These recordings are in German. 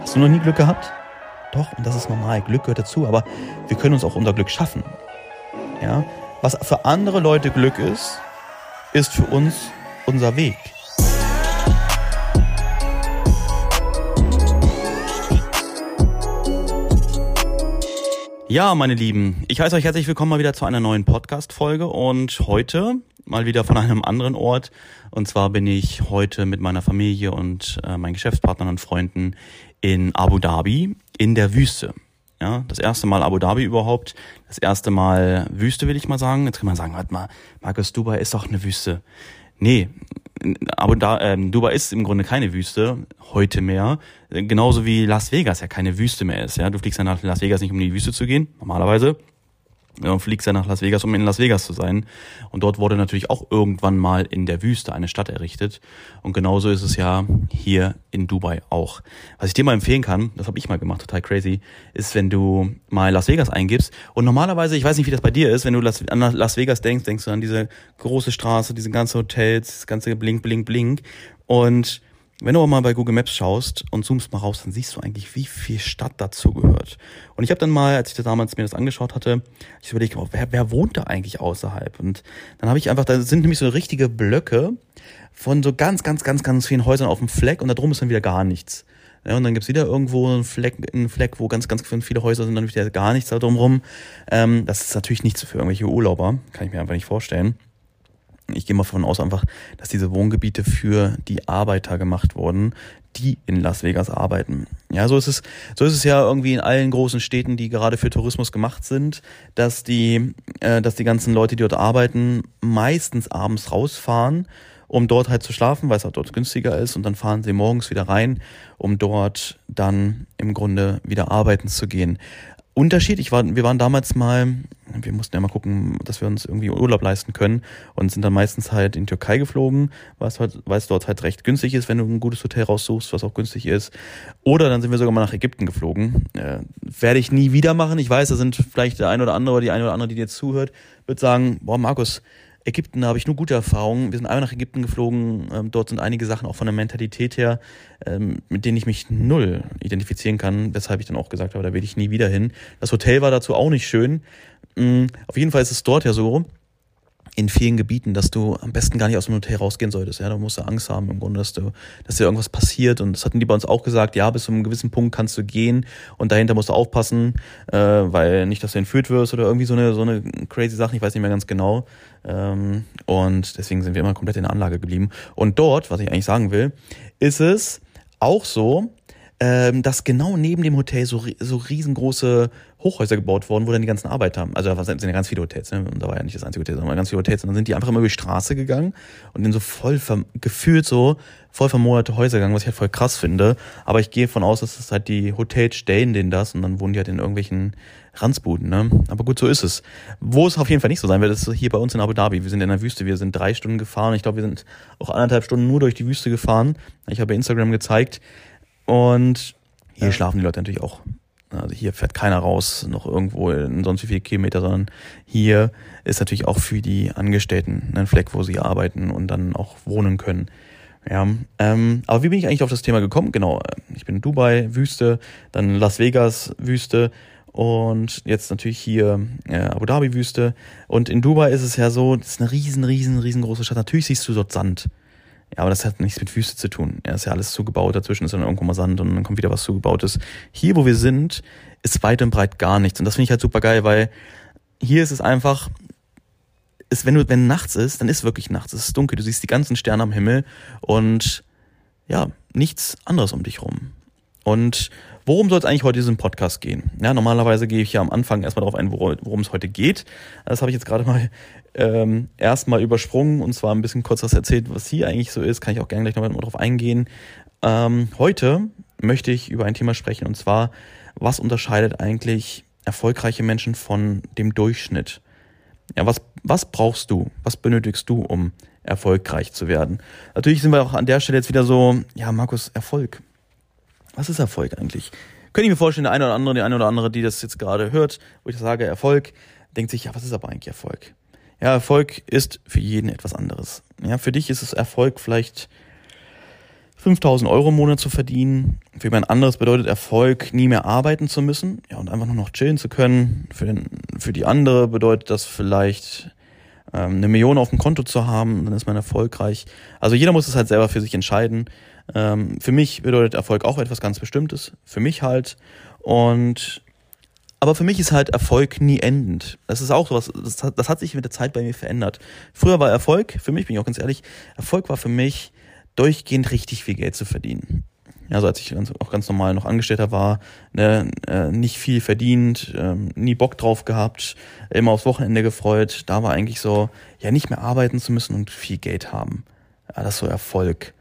Hast du noch nie Glück gehabt? Doch, und das ist normal. Glück gehört dazu, aber wir können uns auch unser Glück schaffen. Ja? Was für andere Leute Glück ist, ist für uns unser Weg. Ja, meine Lieben, ich heiße euch herzlich willkommen mal wieder zu einer neuen Podcast-Folge und heute mal wieder von einem anderen Ort. Und zwar bin ich heute mit meiner Familie und äh, meinen Geschäftspartnern und Freunden in Abu Dhabi in der Wüste. Ja, das erste Mal Abu Dhabi überhaupt. Das erste Mal Wüste, will ich mal sagen. Jetzt kann man sagen, warte mal, Markus, Dubai ist doch eine Wüste. Nee, Abu Dhabi, äh, Dubai ist im Grunde keine Wüste, heute mehr. Genauso wie Las Vegas ja keine Wüste mehr ist. Ja, Du fliegst ja nach Las Vegas nicht, um in die Wüste zu gehen, normalerweise und fliegst ja nach Las Vegas, um in Las Vegas zu sein. Und dort wurde natürlich auch irgendwann mal in der Wüste eine Stadt errichtet. Und genauso ist es ja hier in Dubai auch. Was ich dir mal empfehlen kann, das habe ich mal gemacht, total crazy, ist, wenn du mal Las Vegas eingibst. Und normalerweise, ich weiß nicht, wie das bei dir ist, wenn du an Las Vegas denkst, denkst du an diese große Straße, diese ganzen Hotels, das ganze Blink, Blink, Blink. Und wenn du aber mal bei Google Maps schaust und zoomst mal raus, dann siehst du eigentlich, wie viel Stadt dazu gehört. Und ich habe dann mal, als ich da damals mir das angeschaut hatte, ich überlegt, wer, wer wohnt da eigentlich außerhalb? Und dann habe ich einfach, da sind nämlich so richtige Blöcke von so ganz, ganz, ganz, ganz vielen Häusern auf dem Fleck und da drum ist dann wieder gar nichts. Ja, und dann gibt's wieder irgendwo einen Fleck, einen Fleck, wo ganz, ganz viele Häuser sind, dann wieder gar nichts da drumrum. Ähm, das ist natürlich nichts für irgendwelche Urlauber, kann ich mir einfach nicht vorstellen ich gehe mal davon aus einfach, dass diese Wohngebiete für die Arbeiter gemacht wurden, die in Las Vegas arbeiten. Ja, so ist es, so ist es ja irgendwie in allen großen Städten, die gerade für Tourismus gemacht sind, dass die, äh, dass die ganzen Leute, die dort arbeiten, meistens abends rausfahren, um dort halt zu schlafen, weil es auch dort günstiger ist, und dann fahren sie morgens wieder rein, um dort dann im Grunde wieder arbeiten zu gehen. Unterschied. Ich war, wir waren damals mal, wir mussten ja mal gucken, dass wir uns irgendwie Urlaub leisten können und sind dann meistens halt in Türkei geflogen, es, halt, weil es dort halt recht günstig ist, wenn du ein gutes Hotel raussuchst, was auch günstig ist. Oder dann sind wir sogar mal nach Ägypten geflogen. Äh, werde ich nie wieder machen. Ich weiß, da sind vielleicht der ein oder andere die eine oder andere, die dir zuhört, wird sagen, boah, Markus, Ägypten, habe ich nur gute Erfahrungen. Wir sind einmal nach Ägypten geflogen. Ähm, dort sind einige Sachen auch von der Mentalität her, ähm, mit denen ich mich null identifizieren kann, weshalb ich dann auch gesagt habe, da will ich nie wieder hin. Das Hotel war dazu auch nicht schön. Ähm, auf jeden Fall ist es dort ja so, in vielen Gebieten, dass du am besten gar nicht aus dem Hotel rausgehen solltest. Ja, da musst du Angst haben im Grunde, dass du, dass dir irgendwas passiert. Und das hatten die bei uns auch gesagt. Ja, bis zu einem gewissen Punkt kannst du gehen und dahinter musst du aufpassen, äh, weil nicht, dass du entführt wirst oder irgendwie so eine so eine crazy Sache. Ich weiß nicht mehr ganz genau. Ähm, und deswegen sind wir immer komplett in der Anlage geblieben. Und dort, was ich eigentlich sagen will, ist es auch so, ähm, dass genau neben dem Hotel so, so riesengroße Hochhäuser gebaut worden, wo dann die ganzen Arbeiter, also da sind ja ganz viele Hotels, ne? und da war ja nicht das einzige Hotel, sondern ganz viele Hotels, und dann sind die einfach immer über die Straße gegangen und in so voll, gefühlt so, voll vermoderte Häuser gegangen, was ich halt voll krass finde, aber ich gehe von aus, dass das halt die Hotels stellen denen das und dann wohnen die halt in irgendwelchen Ranzbuden, ne? Aber gut, so ist es. Wo es auf jeden Fall nicht so sein wird, ist hier bei uns in Abu Dhabi. Wir sind in der Wüste, wir sind drei Stunden gefahren. Ich glaube, wir sind auch anderthalb Stunden nur durch die Wüste gefahren. Ich habe Instagram gezeigt, und hier ja. schlafen die Leute natürlich auch. Also hier fährt keiner raus, noch irgendwo in sonst wie viele Kilometer, sondern hier ist natürlich auch für die Angestellten ein Fleck, wo sie arbeiten und dann auch wohnen können. Ja, ähm, aber wie bin ich eigentlich auf das Thema gekommen? Genau, ich bin in Dubai, Wüste, dann Las Vegas, Wüste und jetzt natürlich hier äh, Abu Dhabi Wüste. Und in Dubai ist es ja so, das ist eine riesen, riesen, riesengroße Stadt. Natürlich siehst du dort Sand. Ja, aber das hat nichts mit Wüste zu tun. Ja, ist ja alles zugebaut, dazwischen ist dann irgendwo mal Sand und dann kommt wieder was zugebautes. Hier, wo wir sind, ist weit und breit gar nichts. Und das finde ich halt super geil, weil hier ist es einfach, ist, wenn du, wenn nachts ist, dann ist wirklich nachts. Es ist dunkel, du siehst die ganzen Sterne am Himmel und ja, nichts anderes um dich rum. Und worum soll es eigentlich heute in diesem Podcast gehen? Ja, normalerweise gehe ich ja am Anfang erstmal darauf ein, worum es heute geht. Das habe ich jetzt gerade mal ähm, erstmal übersprungen und zwar ein bisschen kurz was erzählt, was hier eigentlich so ist. Kann ich auch gerne gleich nochmal drauf eingehen. Ähm, heute möchte ich über ein Thema sprechen und zwar, was unterscheidet eigentlich erfolgreiche Menschen von dem Durchschnitt? Ja, was, was brauchst du? Was benötigst du, um erfolgreich zu werden? Natürlich sind wir auch an der Stelle jetzt wieder so, ja, Markus, Erfolg. Was ist Erfolg eigentlich? Könnte ich mir vorstellen, der eine oder andere, die eine oder andere, die das jetzt gerade hört, wo ich sage Erfolg, denkt sich, ja, was ist aber eigentlich Erfolg? Ja, Erfolg ist für jeden etwas anderes. Ja, für dich ist es Erfolg vielleicht 5000 Euro im Monat zu verdienen. Für jemand anderes bedeutet Erfolg, nie mehr arbeiten zu müssen ja, und einfach nur noch chillen zu können. Für, den, für die andere bedeutet das vielleicht ähm, eine Million auf dem Konto zu haben, dann ist man erfolgreich. Also jeder muss es halt selber für sich entscheiden. Ähm, für mich bedeutet Erfolg auch etwas ganz Bestimmtes. Für mich halt. Und aber für mich ist halt Erfolg nie endend. Das ist auch sowas, das hat, das hat sich mit der Zeit bei mir verändert. Früher war Erfolg, für mich bin ich auch ganz ehrlich, Erfolg war für mich durchgehend richtig viel Geld zu verdienen. Also als ich auch ganz normal noch Angestellter war, ne, äh, nicht viel verdient, ähm, nie Bock drauf gehabt, immer aufs Wochenende gefreut. Da war eigentlich so, ja, nicht mehr arbeiten zu müssen und viel Geld haben. Ja, das ist so Erfolg.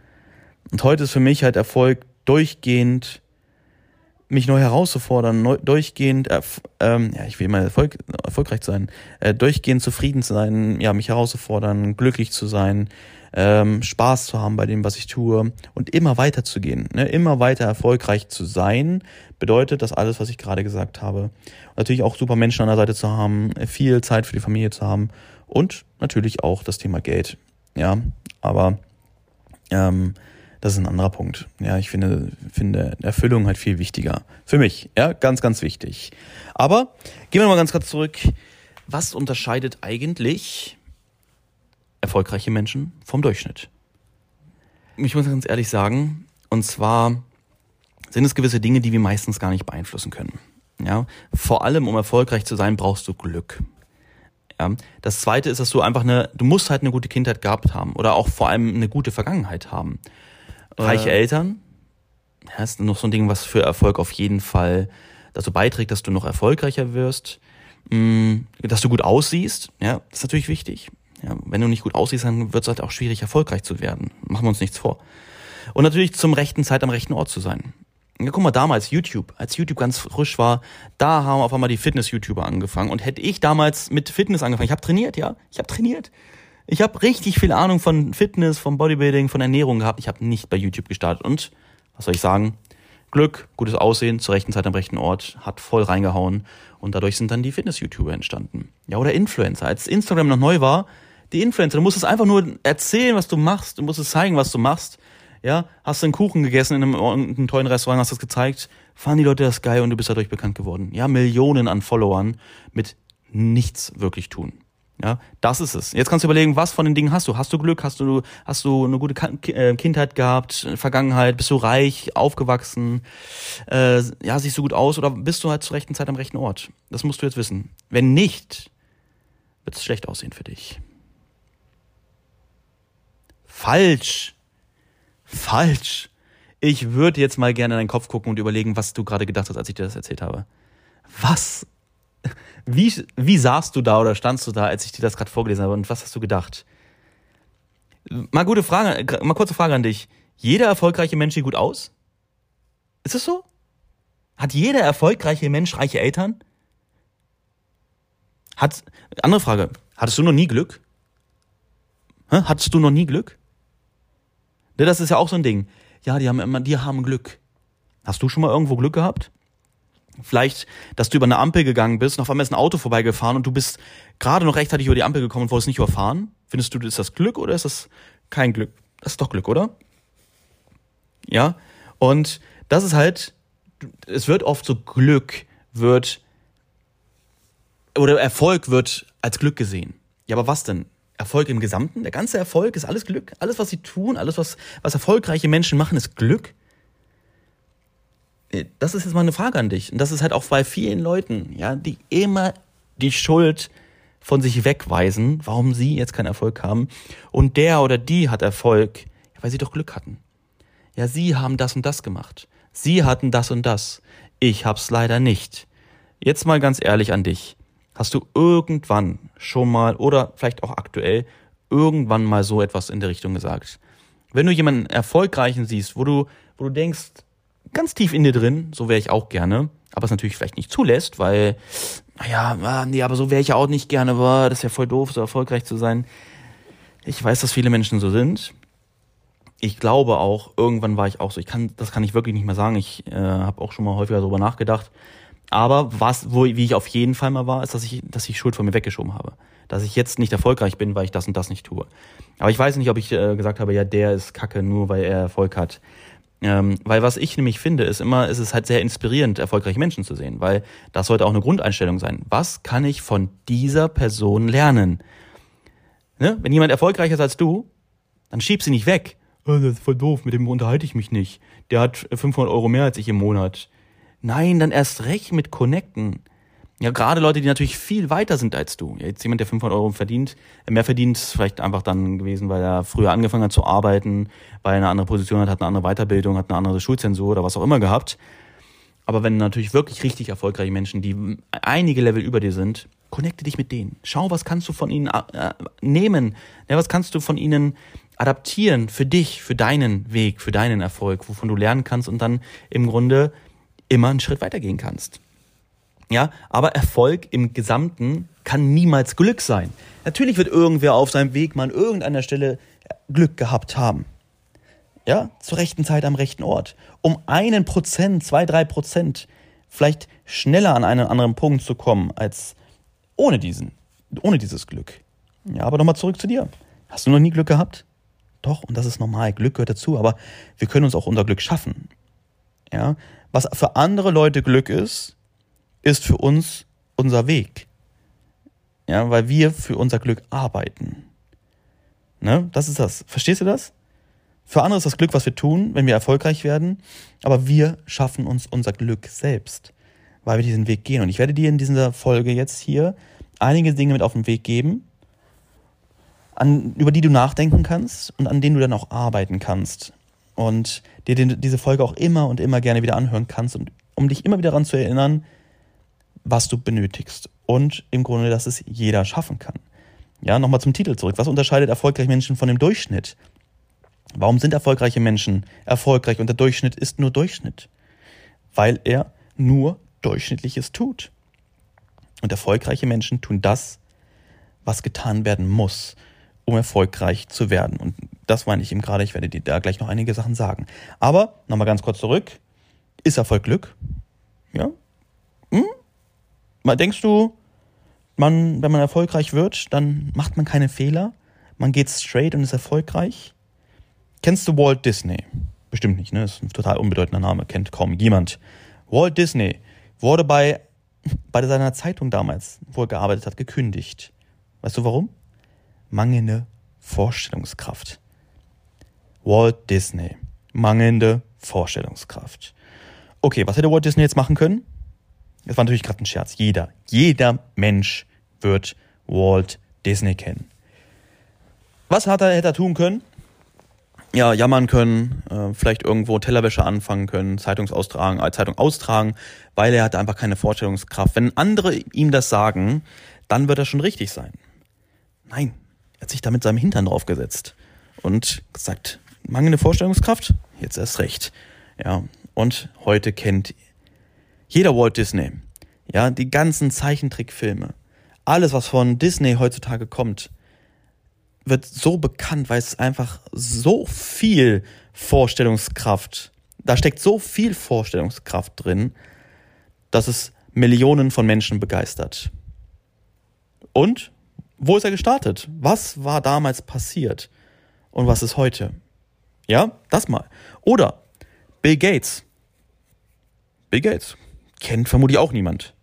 Und heute ist für mich halt Erfolg durchgehend mich neu herauszufordern, neu, durchgehend, äh, ähm, ja, ich will mal Erfolg, erfolgreich sein, äh, durchgehend zufrieden zu sein, ja, mich herauszufordern, glücklich zu sein, ähm, Spaß zu haben bei dem, was ich tue und immer weiter zu gehen, ne? immer weiter erfolgreich zu sein, bedeutet das alles, was ich gerade gesagt habe. Und natürlich auch super Menschen an der Seite zu haben, viel Zeit für die Familie zu haben und natürlich auch das Thema Geld. Ja, aber ähm, das ist ein anderer Punkt. Ja, ich finde, finde Erfüllung halt viel wichtiger. Für mich, ja, ganz, ganz wichtig. Aber gehen wir mal ganz kurz zurück. Was unterscheidet eigentlich erfolgreiche Menschen vom Durchschnitt. Ich muss ganz ehrlich sagen, und zwar sind es gewisse Dinge, die wir meistens gar nicht beeinflussen können. Ja, vor allem, um erfolgreich zu sein, brauchst du Glück. Ja, das zweite ist, dass du einfach eine, du musst halt eine gute Kindheit gehabt haben oder auch vor allem eine gute Vergangenheit haben. Reiche äh. Eltern, ja, ist noch so ein Ding, was für Erfolg auf jeden Fall dazu beiträgt, dass du noch erfolgreicher wirst, mm, dass du gut aussiehst, ja, das ist natürlich wichtig. Ja, wenn du nicht gut aussiehst, dann wird es halt auch schwierig, erfolgreich zu werden. Machen wir uns nichts vor. Und natürlich zum rechten Zeit am rechten Ort zu sein. Ja, guck mal, damals YouTube, als YouTube ganz frisch war, da haben auf einmal die Fitness-YouTuber angefangen. Und hätte ich damals mit Fitness angefangen, ich habe trainiert, ja, ich habe trainiert. Ich habe richtig viel Ahnung von Fitness, von Bodybuilding, von Ernährung gehabt. Ich habe nicht bei YouTube gestartet. Und was soll ich sagen? Glück, gutes Aussehen, zur rechten Zeit am rechten Ort, hat voll reingehauen. Und dadurch sind dann die Fitness-YouTuber entstanden. Ja, oder Influencer. Als Instagram noch neu war, die Influencer. Du musst es einfach nur erzählen, was du machst. Du musst es zeigen, was du machst. Ja, hast du einen Kuchen gegessen in einem, in einem tollen Restaurant, hast das gezeigt, fanden die Leute das geil und du bist dadurch bekannt geworden. Ja, Millionen an Followern mit nichts wirklich tun. Ja, das ist es. Jetzt kannst du überlegen, was von den Dingen hast du? Hast du Glück? Hast du, hast du eine gute äh, Kindheit gehabt, Vergangenheit? Bist du reich, aufgewachsen? Äh, ja, siehst du gut aus oder bist du halt zur rechten Zeit am rechten Ort? Das musst du jetzt wissen. Wenn nicht, wird es schlecht aussehen für dich. Falsch. Falsch. Ich würde jetzt mal gerne in deinen Kopf gucken und überlegen, was du gerade gedacht hast, als ich dir das erzählt habe. Was? Wie, wie saßt du da oder standst du da, als ich dir das gerade vorgelesen habe und was hast du gedacht? Mal gute Frage, mal kurze Frage an dich. Jeder erfolgreiche Mensch sieht gut aus? Ist es so? Hat jeder erfolgreiche Mensch reiche Eltern? Hat, andere Frage, hattest du noch nie Glück? Hä? Hattest du noch nie Glück? Ne, das ist ja auch so ein Ding. Ja, die haben immer, die haben Glück. Hast du schon mal irgendwo Glück gehabt? Vielleicht, dass du über eine Ampel gegangen bist und auf einmal ist ein Auto vorbeigefahren und du bist gerade noch rechtzeitig über die Ampel gekommen und wolltest nicht überfahren. Findest du, ist das Glück oder ist das kein Glück? Das ist doch Glück, oder? Ja. Und das ist halt, es wird oft so Glück wird, oder Erfolg wird als Glück gesehen. Ja, aber was denn? Erfolg im Gesamten? Der ganze Erfolg ist alles Glück? Alles, was sie tun, alles, was, was erfolgreiche Menschen machen, ist Glück? Äh, das ist jetzt mal eine Frage an dich. Und das ist halt auch bei vielen Leuten, ja, die immer die Schuld von sich wegweisen, warum sie jetzt keinen Erfolg haben. Und der oder die hat Erfolg, weil sie doch Glück hatten. Ja, sie haben das und das gemacht. Sie hatten das und das. Ich hab's leider nicht. Jetzt mal ganz ehrlich an dich. Hast du irgendwann schon mal oder vielleicht auch aktuell irgendwann mal so etwas in der Richtung gesagt? Wenn du jemanden erfolgreichen siehst, wo du, wo du denkst, ganz tief in dir drin, so wäre ich auch gerne, aber es natürlich vielleicht nicht zulässt, weil, naja, ah, nee, aber so wäre ich ja auch nicht gerne, aber das ist ja voll doof, so erfolgreich zu sein. Ich weiß, dass viele Menschen so sind. Ich glaube auch, irgendwann war ich auch so. Ich kann, das kann ich wirklich nicht mehr sagen. Ich äh, habe auch schon mal häufiger darüber nachgedacht. Aber was, wo, wie ich auf jeden Fall mal war, ist, dass ich, dass ich Schuld von mir weggeschoben habe. Dass ich jetzt nicht erfolgreich bin, weil ich das und das nicht tue. Aber ich weiß nicht, ob ich äh, gesagt habe, ja, der ist kacke, nur weil er Erfolg hat. Ähm, weil was ich nämlich finde, ist immer, ist es halt sehr inspirierend, erfolgreiche Menschen zu sehen, weil das sollte auch eine Grundeinstellung sein. Was kann ich von dieser Person lernen? Ne? Wenn jemand erfolgreicher ist als du, dann schieb sie nicht weg. Oh, das ist voll doof, mit dem unterhalte ich mich nicht. Der hat 500 Euro mehr als ich im Monat. Nein, dann erst recht mit connecten. Ja, gerade Leute, die natürlich viel weiter sind als du. Jetzt jemand, der 500 Euro verdient, mehr verdient, vielleicht einfach dann gewesen, weil er früher angefangen hat zu arbeiten, weil er eine andere Position hat, hat eine andere Weiterbildung, hat eine andere Schulzensur oder was auch immer gehabt. Aber wenn natürlich wirklich richtig erfolgreiche Menschen, die einige Level über dir sind, connecte dich mit denen. Schau, was kannst du von ihnen äh, nehmen? Ja, was kannst du von ihnen adaptieren für dich, für deinen Weg, für deinen Erfolg, wovon du lernen kannst und dann im Grunde immer einen Schritt weitergehen kannst. Ja, aber Erfolg im Gesamten kann niemals Glück sein. Natürlich wird irgendwer auf seinem Weg mal an irgendeiner Stelle Glück gehabt haben. Ja, zur rechten Zeit am rechten Ort. Um einen Prozent, zwei, drei Prozent vielleicht schneller an einen anderen Punkt zu kommen als ohne diesen, ohne dieses Glück. Ja, aber nochmal zurück zu dir. Hast du noch nie Glück gehabt? Doch, und das ist normal. Glück gehört dazu, aber wir können uns auch unser Glück schaffen. Ja, was für andere Leute Glück ist, ist für uns unser Weg. Ja, weil wir für unser Glück arbeiten. Ne? Das ist das. Verstehst du das? Für andere ist das Glück, was wir tun, wenn wir erfolgreich werden, aber wir schaffen uns unser Glück selbst, weil wir diesen Weg gehen. Und ich werde dir in dieser Folge jetzt hier einige Dinge mit auf den Weg geben, an, über die du nachdenken kannst und an denen du dann auch arbeiten kannst. Und dir den, diese Folge auch immer und immer gerne wieder anhören kannst, und, um dich immer wieder daran zu erinnern, was du benötigst. Und im Grunde, dass es jeder schaffen kann. Ja, nochmal zum Titel zurück. Was unterscheidet erfolgreiche Menschen von dem Durchschnitt? Warum sind erfolgreiche Menschen erfolgreich und der Durchschnitt ist nur Durchschnitt? Weil er nur Durchschnittliches tut. Und erfolgreiche Menschen tun das, was getan werden muss, um erfolgreich zu werden. Und das meine ich eben gerade. Ich werde dir da gleich noch einige Sachen sagen. Aber nochmal ganz kurz zurück. Ist Erfolg Glück? Ja? Hm? Mal denkst du, man, wenn man erfolgreich wird, dann macht man keine Fehler, man geht straight und ist erfolgreich? Kennst du Walt Disney? Bestimmt nicht, ne? Ist ein total unbedeutender Name, kennt kaum jemand. Walt Disney wurde bei, bei seiner Zeitung damals, wo er gearbeitet hat, gekündigt. Weißt du warum? Mangelnde Vorstellungskraft. Walt Disney. Mangelnde Vorstellungskraft. Okay, was hätte Walt Disney jetzt machen können? Das war natürlich gerade ein Scherz. Jeder, jeder Mensch wird Walt Disney kennen. Was hat er, hätte er tun können? Ja, jammern können, äh, vielleicht irgendwo Tellerwäsche anfangen können, Zeitungsaustragen, äh, Zeitung austragen, weil er hatte einfach keine Vorstellungskraft. Wenn andere ihm das sagen, dann wird er schon richtig sein. Nein, er hat sich da mit seinem Hintern draufgesetzt und gesagt, mangelnde Vorstellungskraft, jetzt erst recht. Ja, und heute kennt jeder Walt Disney. Ja, die ganzen Zeichentrickfilme. Alles, was von Disney heutzutage kommt, wird so bekannt, weil es einfach so viel Vorstellungskraft, da steckt so viel Vorstellungskraft drin, dass es Millionen von Menschen begeistert. Und wo ist er gestartet? Was war damals passiert? Und was ist heute? Ja, das mal. Oder Bill Gates. Bill Gates kennt vermutlich auch niemand.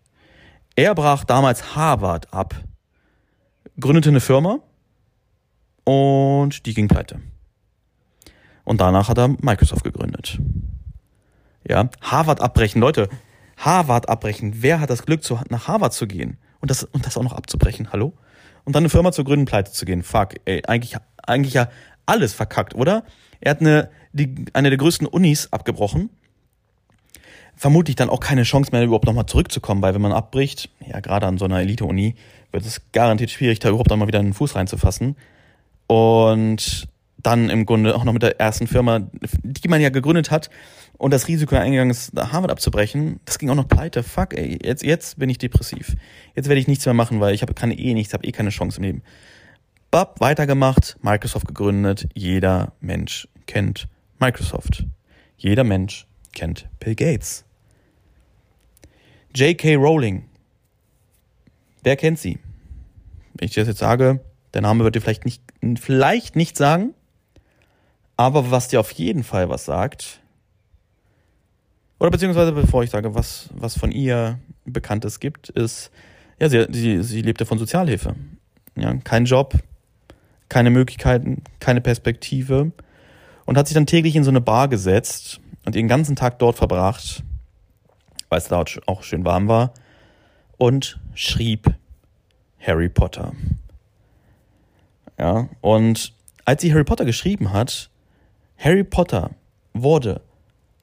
Er brach damals Harvard ab, gründete eine Firma und die ging pleite. Und danach hat er Microsoft gegründet. Ja, Harvard abbrechen, Leute, Harvard abbrechen. Wer hat das Glück, zu, nach Harvard zu gehen und das, und das auch noch abzubrechen? Hallo? Und dann eine Firma zu gründen, pleite zu gehen. Fuck, ey, eigentlich, eigentlich ja alles verkackt, oder? Er hat eine, die, eine der größten Unis abgebrochen vermutlich dann auch keine Chance mehr, überhaupt nochmal zurückzukommen, weil wenn man abbricht, ja, gerade an so einer Elite-Uni, wird es garantiert schwierig, da überhaupt einmal wieder einen Fuß reinzufassen. Und dann im Grunde auch noch mit der ersten Firma, die man ja gegründet hat, und das Risiko eingegangen ist, Harvard abzubrechen, das ging auch noch pleite. Fuck, ey, jetzt, jetzt bin ich depressiv. Jetzt werde ich nichts mehr machen, weil ich habe keine eh nichts, habe eh keine Chance im Leben. Bab, weitergemacht, Microsoft gegründet. Jeder Mensch kennt Microsoft. Jeder Mensch kennt Bill Gates. J.K. Rowling. Wer kennt sie? Wenn ich das jetzt sage, der Name wird dir vielleicht nicht, vielleicht nicht sagen, aber was dir auf jeden Fall was sagt, oder beziehungsweise bevor ich sage, was, was von ihr Bekanntes gibt, ist, ja, sie, sie, sie lebte von Sozialhilfe. Ja, kein Job, keine Möglichkeiten, keine Perspektive und hat sich dann täglich in so eine Bar gesetzt und den ganzen Tag dort verbracht, weil es dort auch schön warm war, und schrieb Harry Potter. Ja, und als sie Harry Potter geschrieben hat, Harry Potter wurde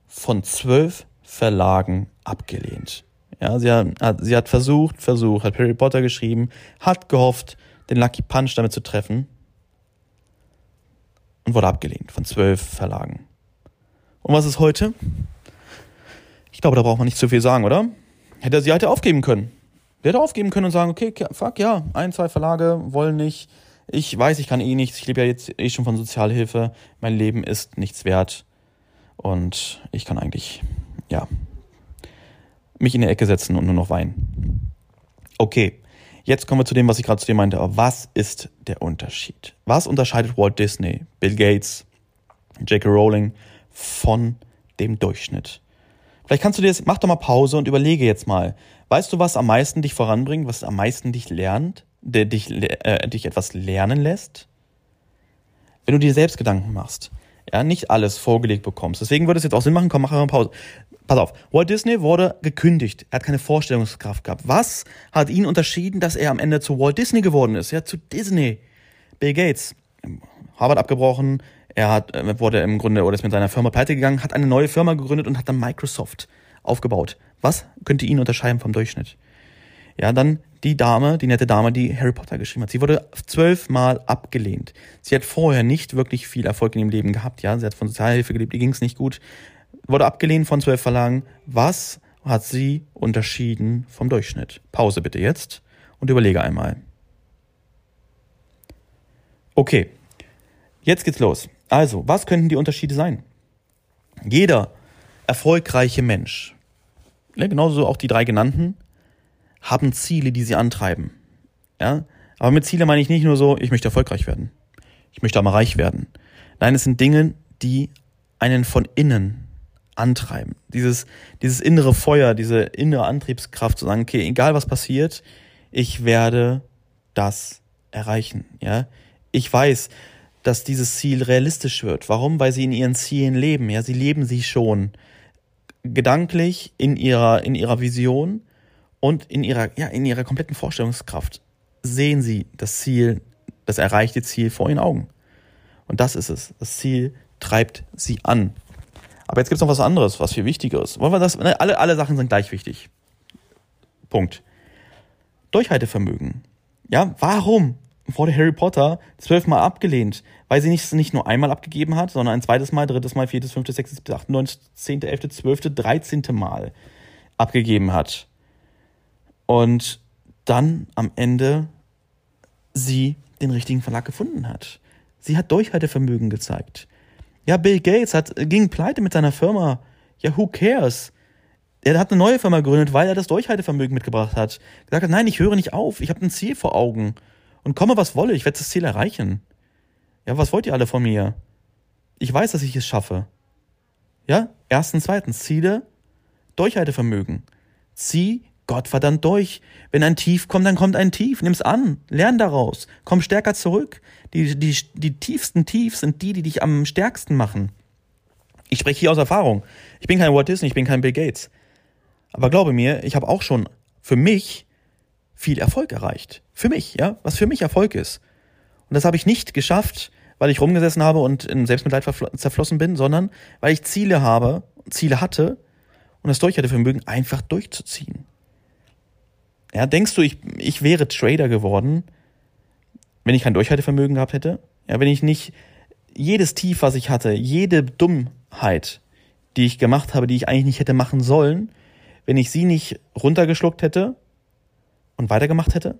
von zwölf Verlagen abgelehnt. Ja, sie hat, sie hat versucht, versucht, hat Harry Potter geschrieben, hat gehofft, den Lucky Punch damit zu treffen und wurde abgelehnt von zwölf Verlagen. Und was ist heute? Glaube, da braucht man nicht zu viel sagen, oder? Hätte sie hätte aufgeben können. Der hätte aufgeben können und sagen, okay, fuck, ja, ein, zwei Verlage wollen nicht. Ich weiß, ich kann eh nichts. Ich lebe ja jetzt eh schon von Sozialhilfe. Mein Leben ist nichts wert. Und ich kann eigentlich, ja, mich in die Ecke setzen und nur noch weinen. Okay, jetzt kommen wir zu dem, was ich gerade zu dir meinte. Was ist der Unterschied? Was unterscheidet Walt Disney, Bill Gates, J.K. Rowling von dem Durchschnitt? Vielleicht kannst du dir jetzt, mach doch mal Pause und überlege jetzt mal. Weißt du, was am meisten dich voranbringt, was am meisten dich lernt, der dich, äh, dich etwas lernen lässt? Wenn du dir selbst Gedanken machst, ja, nicht alles vorgelegt bekommst. Deswegen würde es jetzt auch Sinn machen, komm, mach mal Pause. Pass auf, Walt Disney wurde gekündigt. Er hat keine Vorstellungskraft gehabt. Was hat ihn unterschieden, dass er am Ende zu Walt Disney geworden ist? Ja, zu Disney. Bill Gates, Harvard abgebrochen, er hat, äh, wurde im Grunde oder ist mit seiner Firma pleite gegangen, hat eine neue Firma gegründet und hat dann Microsoft aufgebaut. Was könnte ihn unterscheiden vom Durchschnitt? Ja, dann die Dame, die nette Dame, die Harry Potter geschrieben hat. Sie wurde zwölfmal abgelehnt. Sie hat vorher nicht wirklich viel Erfolg in ihrem Leben gehabt. Ja, sie hat von Sozialhilfe gelebt, ihr ging es nicht gut. Wurde abgelehnt von zwölf Verlagen. Was hat sie unterschieden vom Durchschnitt? Pause bitte jetzt und überlege einmal. Okay, jetzt geht's los. Also, was könnten die Unterschiede sein? Jeder erfolgreiche Mensch, ne, genauso auch die drei genannten, haben Ziele, die sie antreiben. Ja? Aber mit Ziele meine ich nicht nur so, ich möchte erfolgreich werden. Ich möchte aber reich werden. Nein, es sind Dinge, die einen von innen antreiben. Dieses, dieses innere Feuer, diese innere Antriebskraft zu sagen, okay, egal was passiert, ich werde das erreichen. Ja, ich weiß, dass dieses Ziel realistisch wird. Warum? Weil sie in ihren Zielen leben. Ja, sie leben sie schon gedanklich in ihrer in ihrer Vision und in ihrer ja in ihrer kompletten Vorstellungskraft sehen sie das Ziel, das erreichte Ziel vor ihren Augen. Und das ist es. Das Ziel treibt sie an. Aber jetzt gibt es noch was anderes, was viel wichtiger ist. Wollen wir das? Ne, alle, alle Sachen sind gleich wichtig. Punkt. Durchhaltevermögen. Ja, warum wurde Harry Potter zwölfmal abgelehnt? Weil sie nicht, nicht nur einmal abgegeben hat, sondern ein zweites Mal, drittes Mal, viertes, fünftes, sechstes, siebtes, achtes, neuntes, zehnte, elfte, zwölfte, dreizehnte Mal abgegeben hat. Und dann am Ende sie den richtigen Verlag gefunden hat. Sie hat Durchhaltevermögen gezeigt. Ja, Bill Gates hat, ging pleite mit seiner Firma. Ja, who cares? Er hat eine neue Firma gegründet, weil er das Durchhaltevermögen mitgebracht hat. Gesagt hat, nein, ich höre nicht auf, ich habe ein Ziel vor Augen. Und komme, was wolle, ich werde das Ziel erreichen. Ja, was wollt ihr alle von mir? Ich weiß, dass ich es schaffe. Ja, erstens, zweitens, Ziele, Durchhaltevermögen. Zieh Gott verdammt durch. Wenn ein Tief kommt, dann kommt ein Tief. Nimm's an. Lern daraus. Komm stärker zurück. Die, die, die tiefsten Tiefs sind die, die dich am stärksten machen. Ich spreche hier aus Erfahrung. Ich bin kein Walt Disney, ich bin kein Bill Gates. Aber glaube mir, ich habe auch schon für mich viel Erfolg erreicht. Für mich, ja, was für mich Erfolg ist. Und das habe ich nicht geschafft, weil ich rumgesessen habe und in Selbstmitleid zerflossen bin, sondern weil ich Ziele habe, Ziele hatte und das Durchhaltevermögen einfach durchzuziehen. Ja, denkst du, ich, ich wäre Trader geworden, wenn ich kein Durchhaltevermögen gehabt hätte? Ja, wenn ich nicht jedes Tief, was ich hatte, jede Dummheit, die ich gemacht habe, die ich eigentlich nicht hätte machen sollen, wenn ich sie nicht runtergeschluckt hätte und weitergemacht hätte?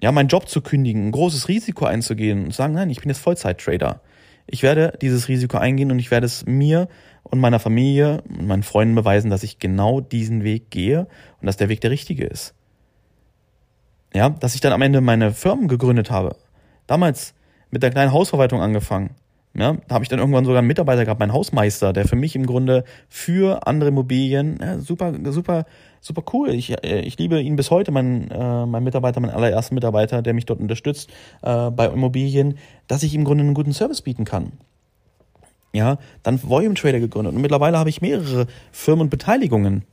Ja, meinen Job zu kündigen, ein großes Risiko einzugehen und sagen, nein, ich bin jetzt Vollzeit-Trader. Ich werde dieses Risiko eingehen und ich werde es mir und meiner Familie und meinen Freunden beweisen, dass ich genau diesen Weg gehe und dass der Weg der richtige ist. Ja, dass ich dann am Ende meine Firmen gegründet habe. Damals mit der kleinen Hausverwaltung angefangen. Ja, da habe ich dann irgendwann sogar einen Mitarbeiter gehabt, meinen Hausmeister, der für mich im Grunde für andere Immobilien ja, super, super, super cool. Ich, äh, ich liebe ihn bis heute, mein, äh, mein Mitarbeiter, mein allererster Mitarbeiter, der mich dort unterstützt äh, bei Immobilien, dass ich im Grunde einen guten Service bieten kann. Ja, dann Volume Trader gegründet und mittlerweile habe ich mehrere Firmen und Beteiligungen,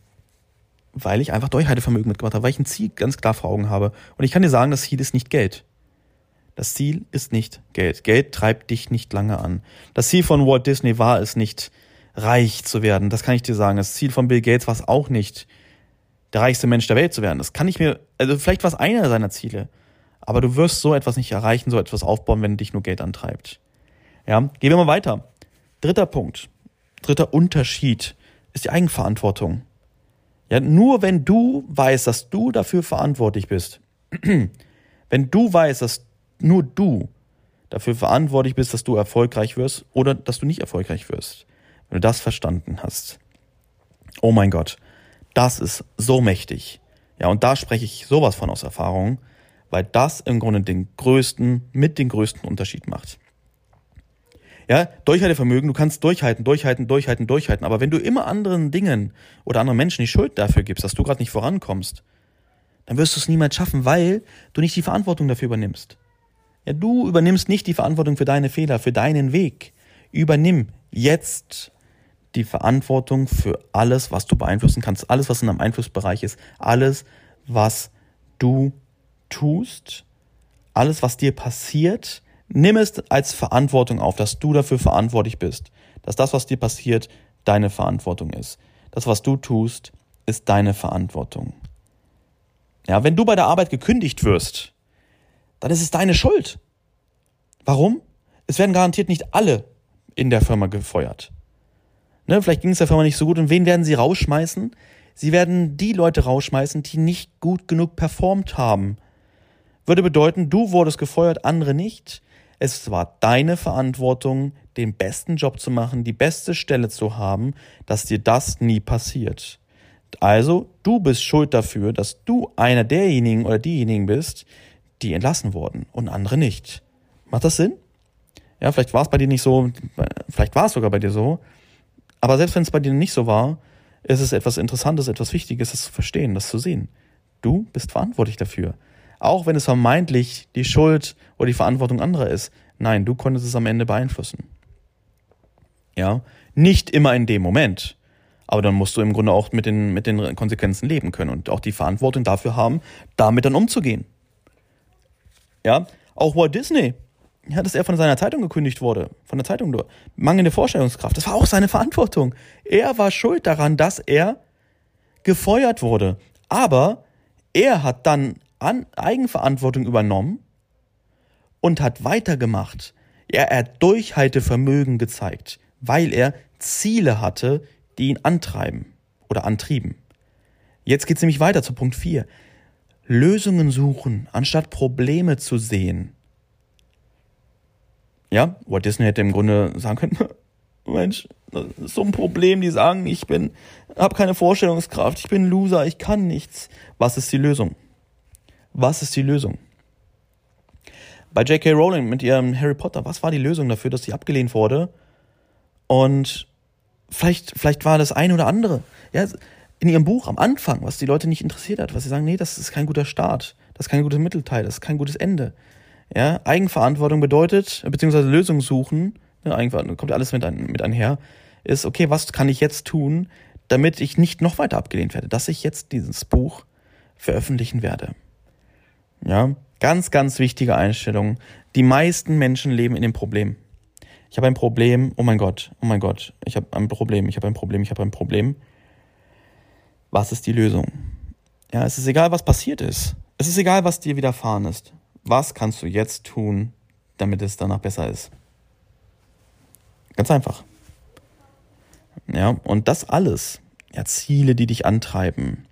weil ich einfach Durchhaltevermögen mitgemacht habe, weil ich ein Ziel ganz klar vor Augen habe. Und ich kann dir sagen, das Ziel ist nicht Geld. Das Ziel ist nicht Geld. Geld treibt dich nicht lange an. Das Ziel von Walt Disney war es nicht, reich zu werden. Das kann ich dir sagen. Das Ziel von Bill Gates war es auch nicht, der reichste Mensch der Welt zu werden. Das kann ich mir, also vielleicht war es einer seiner Ziele. Aber du wirst so etwas nicht erreichen, so etwas aufbauen, wenn dich nur Geld antreibt. Ja, gehen wir mal weiter. Dritter Punkt, dritter Unterschied ist die Eigenverantwortung. Ja, nur wenn du weißt, dass du dafür verantwortlich bist, wenn du weißt, dass nur du dafür verantwortlich bist, dass du erfolgreich wirst oder dass du nicht erfolgreich wirst, wenn du das verstanden hast. Oh mein Gott, das ist so mächtig. Ja, und da spreche ich sowas von aus Erfahrung, weil das im Grunde den größten, mit den größten Unterschied macht. Ja, Durchhaltevermögen, du kannst durchhalten, durchhalten, durchhalten, durchhalten. Aber wenn du immer anderen Dingen oder anderen Menschen die Schuld dafür gibst, dass du gerade nicht vorankommst, dann wirst du es niemals schaffen, weil du nicht die Verantwortung dafür übernimmst. Ja, du übernimmst nicht die Verantwortung für deine Fehler, für deinen Weg. Übernimm jetzt die Verantwortung für alles, was du beeinflussen kannst, alles, was in deinem Einflussbereich ist, alles, was du tust, alles, was dir passiert, Nimm es als Verantwortung auf, dass du dafür verantwortlich bist, dass das, was dir passiert, deine Verantwortung ist. Das, was du tust, ist deine Verantwortung. Ja, wenn du bei der Arbeit gekündigt wirst, dann ist es deine Schuld. Warum? Es werden garantiert nicht alle in der Firma gefeuert. Ne, vielleicht ging es der Firma nicht so gut und wen werden sie rausschmeißen? Sie werden die Leute rausschmeißen, die nicht gut genug performt haben. Würde bedeuten, du wurdest gefeuert, andere nicht. Es war deine Verantwortung, den besten Job zu machen, die beste Stelle zu haben, dass dir das nie passiert. Also, du bist schuld dafür, dass du einer derjenigen oder diejenigen bist, die entlassen wurden und andere nicht. Macht das Sinn? Ja, vielleicht war es bei dir nicht so, vielleicht war es sogar bei dir so, aber selbst wenn es bei dir nicht so war, ist es etwas Interessantes, etwas Wichtiges, das zu verstehen, das zu sehen. Du bist verantwortlich dafür. Auch wenn es vermeintlich die Schuld oder die Verantwortung anderer ist. Nein, du konntest es am Ende beeinflussen. Ja, nicht immer in dem Moment. Aber dann musst du im Grunde auch mit den, mit den Konsequenzen leben können und auch die Verantwortung dafür haben, damit dann umzugehen. Ja, auch Walt Disney, ja, dass er von seiner Zeitung gekündigt wurde, von der Zeitung nur. Mangelnde Vorstellungskraft, das war auch seine Verantwortung. Er war schuld daran, dass er gefeuert wurde. Aber er hat dann an Eigenverantwortung übernommen und hat weitergemacht. Er hat Durchhaltevermögen gezeigt, weil er Ziele hatte, die ihn antreiben oder antrieben. Jetzt geht es nämlich weiter zu Punkt 4. Lösungen suchen, anstatt Probleme zu sehen. Ja, Walt Disney hätte im Grunde sagen können, Mensch, das ist so ein Problem, die sagen, ich bin, habe keine Vorstellungskraft, ich bin Loser, ich kann nichts. Was ist die Lösung? Was ist die Lösung? Bei J.K. Rowling mit ihrem Harry Potter, was war die Lösung dafür, dass sie abgelehnt wurde? Und vielleicht, vielleicht war das ein oder andere. Ja, in ihrem Buch am Anfang, was die Leute nicht interessiert hat, was sie sagen, nee, das ist kein guter Start, das ist kein gutes Mittelteil, das ist kein gutes Ende. Ja, Eigenverantwortung bedeutet, beziehungsweise Lösungen suchen, ne, Eigenverantwortung kommt alles mit, ein, mit einher, ist, okay, was kann ich jetzt tun, damit ich nicht noch weiter abgelehnt werde, dass ich jetzt dieses Buch veröffentlichen werde. Ja, ganz, ganz wichtige Einstellung. Die meisten Menschen leben in dem Problem. Ich habe ein Problem, oh mein Gott, oh mein Gott, ich habe ein Problem, ich habe ein Problem, ich habe ein Problem. Was ist die Lösung? Ja, es ist egal, was passiert ist. Es ist egal, was dir widerfahren ist. Was kannst du jetzt tun, damit es danach besser ist? Ganz einfach. Ja, und das alles, ja, Ziele, die dich antreiben,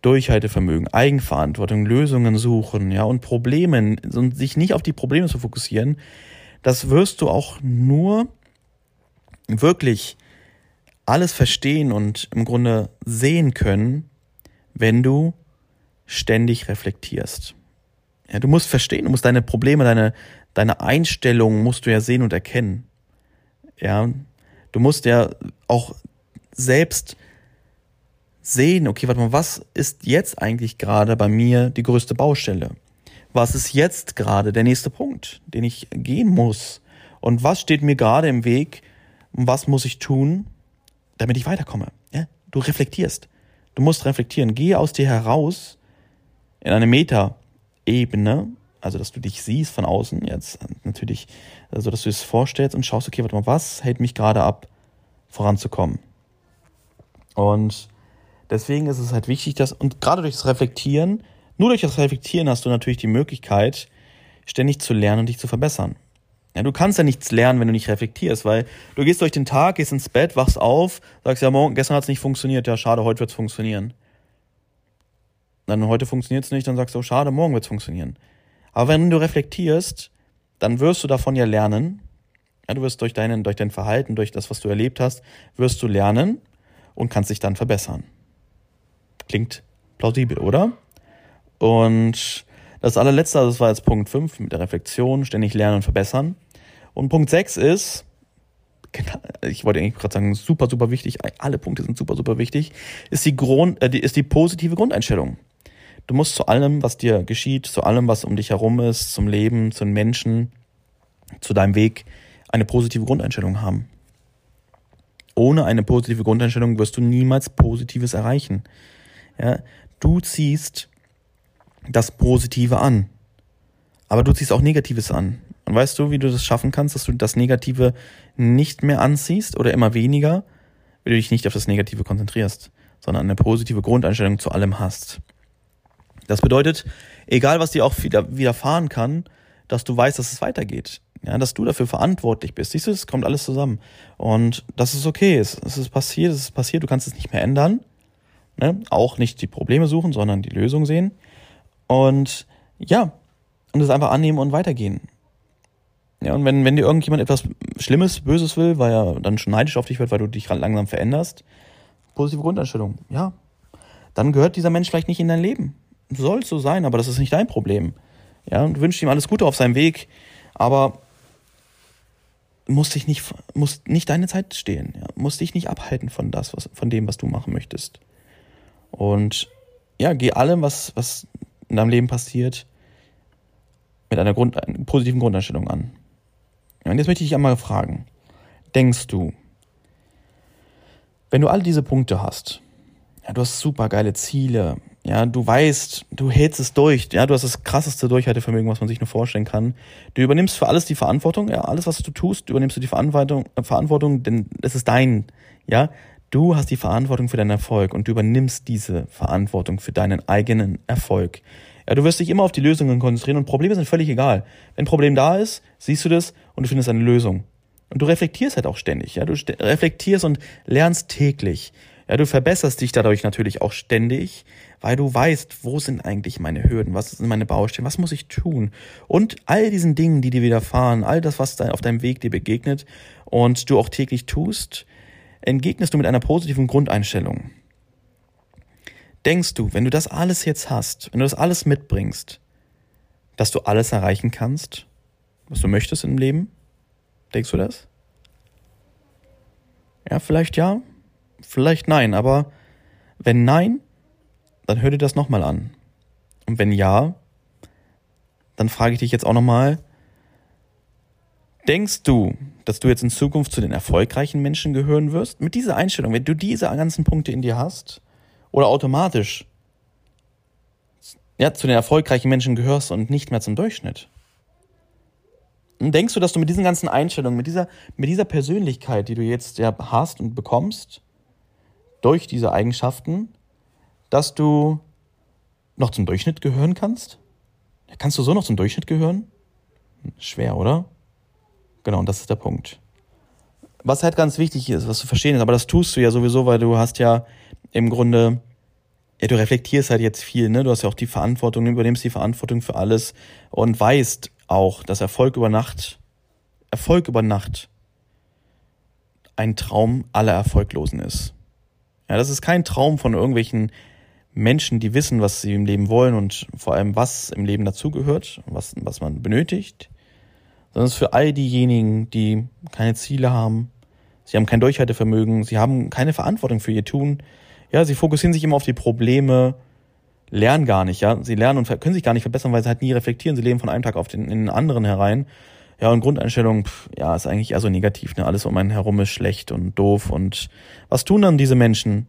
Durchhaltevermögen, Eigenverantwortung, Lösungen suchen, ja, und Problemen und sich nicht auf die Probleme zu fokussieren, das wirst du auch nur wirklich alles verstehen und im Grunde sehen können, wenn du ständig reflektierst. Ja, du musst verstehen, du musst deine Probleme, deine, deine Einstellungen musst du ja sehen und erkennen. Ja, du musst ja auch selbst sehen, okay, warte mal, was ist jetzt eigentlich gerade bei mir die größte Baustelle? Was ist jetzt gerade der nächste Punkt, den ich gehen muss? Und was steht mir gerade im Weg? Was muss ich tun, damit ich weiterkomme? Ja? Du reflektierst. Du musst reflektieren. Gehe aus dir heraus in eine Meta-Ebene, also dass du dich siehst von außen, jetzt natürlich, also dass du es vorstellst und schaust, okay, warte mal, was hält mich gerade ab, voranzukommen? Und deswegen ist es halt wichtig, dass, und gerade durch das Reflektieren, nur durch das Reflektieren hast du natürlich die Möglichkeit, ständig zu lernen und dich zu verbessern. Ja, du kannst ja nichts lernen, wenn du nicht reflektierst, weil du gehst durch den Tag, gehst ins Bett, wachst auf, sagst ja, morgen, gestern hat es nicht funktioniert, ja, schade, heute wird es funktionieren. Dann heute funktioniert es nicht, dann sagst du, oh, schade, morgen wird es funktionieren. Aber wenn du reflektierst, dann wirst du davon ja lernen. Ja, du wirst durch, deinen, durch dein Verhalten, durch das, was du erlebt hast, wirst du lernen und kannst dich dann verbessern. Klingt plausibel, oder? Und das allerletzte, das war jetzt Punkt 5 mit der Reflexion, ständig lernen und verbessern. Und Punkt 6 ist, ich wollte eigentlich gerade sagen, super, super wichtig, alle Punkte sind super, super wichtig, ist die, Grund, äh, ist die positive Grundeinstellung. Du musst zu allem, was dir geschieht, zu allem, was um dich herum ist, zum Leben, zu den Menschen, zu deinem Weg, eine positive Grundeinstellung haben. Ohne eine positive Grundeinstellung wirst du niemals Positives erreichen. Ja, du ziehst das Positive an. Aber du ziehst auch Negatives an. Und weißt du, wie du das schaffen kannst, dass du das Negative nicht mehr anziehst oder immer weniger, wenn du dich nicht auf das Negative konzentrierst, sondern eine positive Grundeinstellung zu allem hast. Das bedeutet, egal was dir auch wieder widerfahren kann, dass du weißt, dass es weitergeht. Ja, dass du dafür verantwortlich bist. Siehst du, es kommt alles zusammen. Und das ist okay. Es, es ist passiert, es ist passiert, du kannst es nicht mehr ändern. Ne? Auch nicht die Probleme suchen, sondern die Lösung sehen. Und ja, und es einfach annehmen und weitergehen. Ja, und wenn, wenn dir irgendjemand etwas Schlimmes, Böses will, weil er dann schon neidisch auf dich wird, weil du dich langsam veränderst, positive Grundeinstellung, ja, dann gehört dieser Mensch vielleicht nicht in dein Leben. Soll so sein, aber das ist nicht dein Problem. Ja, und du wünschst ihm alles Gute auf seinem Weg, aber musst dich nicht, musst nicht deine Zeit stehlen, ja, musst dich nicht abhalten von das, was, von dem, was du machen möchtest. Und ja, geh allem, was, was in deinem Leben passiert, mit einer, Grund, positiven Grundeinstellung an. Und jetzt möchte ich dich einmal fragen, denkst du, wenn du all diese Punkte hast, ja, du hast super geile Ziele, ja, du weißt, du hältst es durch, ja, du hast das krasseste Durchhaltevermögen, was man sich nur vorstellen kann. Du übernimmst für alles die Verantwortung, ja, alles, was du tust, übernimmst du die Verantwortung, Verantwortung, denn es ist dein, ja. Du hast die Verantwortung für deinen Erfolg und du übernimmst diese Verantwortung für deinen eigenen Erfolg. Ja, du wirst dich immer auf die Lösungen konzentrieren und Probleme sind völlig egal. Wenn ein Problem da ist, siehst du das und du findest eine Lösung. Und du reflektierst halt auch ständig, ja, du reflektierst und lernst täglich. Ja, du verbesserst dich dadurch natürlich auch ständig, weil du weißt, wo sind eigentlich meine Hürden, was sind meine Baustellen, was muss ich tun? Und all diesen Dingen, die dir widerfahren, all das, was auf deinem Weg dir begegnet und du auch täglich tust, entgegnest du mit einer positiven Grundeinstellung. Denkst du, wenn du das alles jetzt hast, wenn du das alles mitbringst, dass du alles erreichen kannst, was du möchtest im Leben? Denkst du das? Ja, vielleicht ja, vielleicht nein, aber wenn nein, dann hör dir das nochmal an. Und wenn ja, dann frage ich dich jetzt auch nochmal, denkst du, dass du jetzt in Zukunft zu den erfolgreichen Menschen gehören wirst? Mit dieser Einstellung, wenn du diese ganzen Punkte in dir hast, oder automatisch ja, zu den erfolgreichen Menschen gehörst und nicht mehr zum Durchschnitt? Und denkst du, dass du mit diesen ganzen Einstellungen, mit dieser, mit dieser Persönlichkeit, die du jetzt ja hast und bekommst, durch diese Eigenschaften, dass du noch zum Durchschnitt gehören kannst? Kannst du so noch zum Durchschnitt gehören? Schwer, oder? Genau, und das ist der Punkt. Was halt ganz wichtig ist, was zu verstehen ist, aber das tust du ja sowieso, weil du hast ja im Grunde, ja, du reflektierst halt jetzt viel, ne? Du hast ja auch die Verantwortung, du übernimmst die Verantwortung für alles und weißt auch, dass Erfolg über Nacht Erfolg über Nacht ein Traum aller Erfolglosen ist. Ja, das ist kein Traum von irgendwelchen Menschen, die wissen, was sie im Leben wollen und vor allem, was im Leben dazugehört, was, was man benötigt, sondern es ist für all diejenigen, die keine Ziele haben, sie haben kein Durchhaltevermögen, sie haben keine Verantwortung für ihr Tun. Ja, sie fokussieren sich immer auf die Probleme, lernen gar nicht, ja. Sie lernen und können sich gar nicht verbessern, weil sie halt nie reflektieren. Sie leben von einem Tag auf den, in den anderen herein. Ja, und Grundeinstellung, pff, ja, ist eigentlich eher so negativ, ne? Alles um einen herum ist schlecht und doof. Und was tun dann diese Menschen?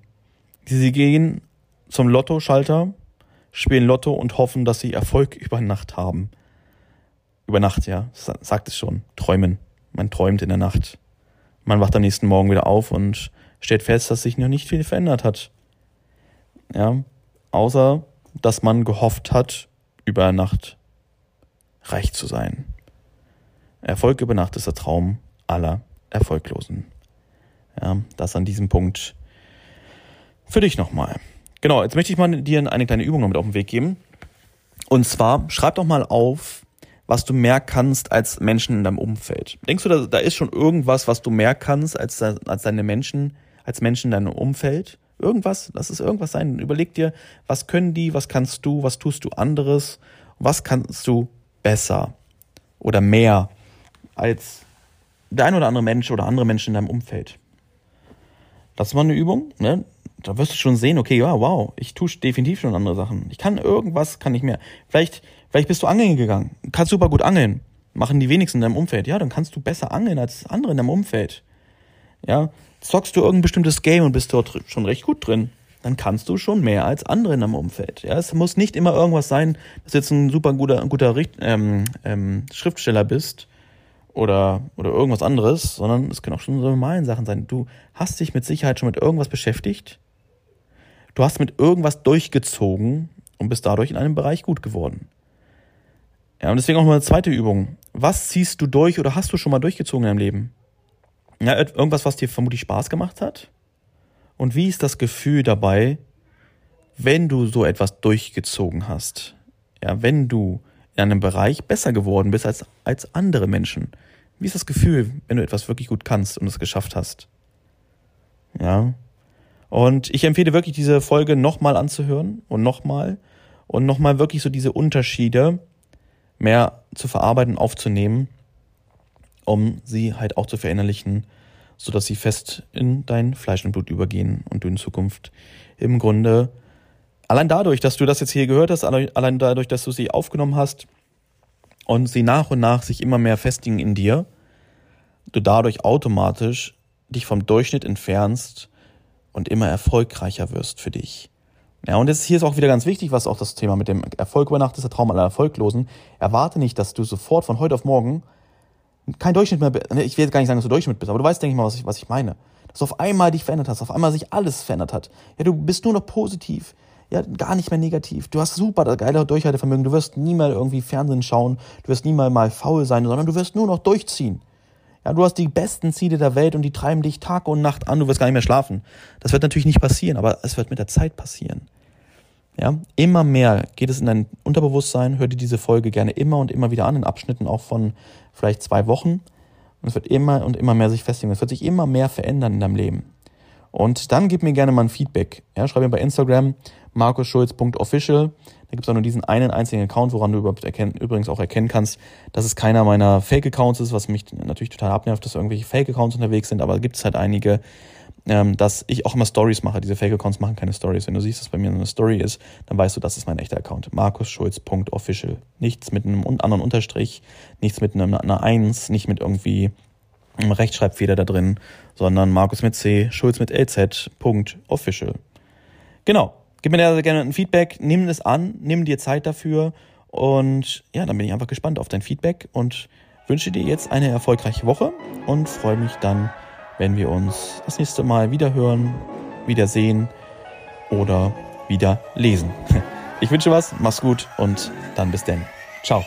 Sie gehen zum Lottoschalter, spielen Lotto und hoffen, dass sie Erfolg über Nacht haben. Über Nacht, ja, sagt es schon. Träumen. Man träumt in der Nacht. Man wacht am nächsten Morgen wieder auf und stellt fest, dass sich noch nicht viel verändert hat. Ja, außer dass man gehofft hat, über Nacht reich zu sein. Erfolg über Nacht ist der Traum aller Erfolglosen. Ja, das an diesem Punkt für dich nochmal. Genau, jetzt möchte ich mal dir eine kleine Übung noch mit auf den Weg geben. Und zwar, schreib doch mal auf, was du mehr kannst als Menschen in deinem Umfeld. Denkst du, da, da ist schon irgendwas, was du mehr kannst als, als deine Menschen, als Menschen in deinem Umfeld? Irgendwas, lass es irgendwas sein. Überleg dir, was können die, was kannst du, was tust du anderes, was kannst du besser oder mehr als der ein oder andere Mensch oder andere Menschen in deinem Umfeld. Das mal eine Übung, ne? Da wirst du schon sehen, okay, ja, wow, ich tue definitiv schon andere Sachen. Ich kann irgendwas, kann ich mehr. Vielleicht, vielleicht bist du angeln gegangen, kannst super gut angeln. Machen die wenigsten in deinem Umfeld. Ja, dann kannst du besser angeln als andere in deinem Umfeld. Ja, zockst du irgendein bestimmtes Game und bist dort schon recht gut drin, dann kannst du schon mehr als andere in deinem Umfeld. Ja, es muss nicht immer irgendwas sein, dass du jetzt ein super guter, guter ähm, ähm, Schriftsteller bist oder, oder irgendwas anderes, sondern es können auch schon so normalen Sachen sein. Du hast dich mit Sicherheit schon mit irgendwas beschäftigt. Du hast mit irgendwas durchgezogen und bist dadurch in einem Bereich gut geworden. Ja, und deswegen auch noch eine zweite Übung. Was ziehst du durch oder hast du schon mal durchgezogen in deinem Leben? Ja, irgendwas, was dir vermutlich Spaß gemacht hat? Und wie ist das Gefühl dabei, wenn du so etwas durchgezogen hast? Ja, wenn du in einem Bereich besser geworden bist als, als andere Menschen. Wie ist das Gefühl, wenn du etwas wirklich gut kannst und es geschafft hast? Ja. Und ich empfehle wirklich, diese Folge nochmal anzuhören und nochmal und nochmal wirklich so diese Unterschiede mehr zu verarbeiten, aufzunehmen um sie halt auch zu verinnerlichen, sodass sie fest in dein Fleisch und Blut übergehen und du in Zukunft im Grunde allein dadurch, dass du das jetzt hier gehört hast, allein dadurch, dass du sie aufgenommen hast und sie nach und nach sich immer mehr festigen in dir, du dadurch automatisch dich vom Durchschnitt entfernst und immer erfolgreicher wirst für dich. Ja, und jetzt hier ist auch wieder ganz wichtig, was auch das Thema mit dem Erfolg über Nacht ist, der Traum aller Erfolglosen. Erwarte nicht, dass du sofort von heute auf morgen kein Durchschnitt mehr, ne, ich will jetzt gar nicht sagen, dass du Durchschnitt bist, aber du weißt, denke ich mal, was ich, was ich meine. Dass du auf einmal dich verändert hast, auf einmal sich alles verändert hat. Ja, du bist nur noch positiv, ja, gar nicht mehr negativ. Du hast super das geile Durchhaltevermögen, du wirst nie mal irgendwie Fernsehen schauen, du wirst nie mal mal faul sein, sondern du wirst nur noch durchziehen. Ja, du hast die besten Ziele der Welt und die treiben dich Tag und Nacht an, du wirst gar nicht mehr schlafen. Das wird natürlich nicht passieren, aber es wird mit der Zeit passieren. Ja, immer mehr geht es in dein Unterbewusstsein. Hör dir diese Folge gerne immer und immer wieder an, in Abschnitten auch von vielleicht zwei Wochen. Und es wird immer und immer mehr sich festigen. Es wird sich immer mehr verändern in deinem Leben. Und dann gib mir gerne mal ein Feedback. Ja, schreib mir bei Instagram markusschulz.official. Da gibt es auch nur diesen einen einzigen Account, woran du überhaupt erkennen, übrigens auch erkennen kannst, dass es keiner meiner Fake-Accounts ist, was mich natürlich total abnervt, dass irgendwelche Fake-Accounts unterwegs sind, aber gibt es halt einige, ähm, dass ich auch immer Stories mache. Diese Fake-Accounts machen keine Stories. Wenn du siehst, dass bei mir eine Story ist, dann weißt du, das ist mein echter Account. markusschulz.official. Nichts mit einem anderen Unterstrich, nichts mit einer, einer Eins, nicht mit irgendwie Rechtschreibfehler da drin, sondern Markus mit C, Schulz mit LZ, Punkt, official. Genau. Gib mir da gerne ein Feedback, nimm es an, nimm dir Zeit dafür und ja, dann bin ich einfach gespannt auf dein Feedback und wünsche dir jetzt eine erfolgreiche Woche und freue mich dann wenn wir uns das nächste Mal wieder hören, wieder sehen oder wieder lesen. Ich wünsche was, mach's gut und dann bis denn. Ciao.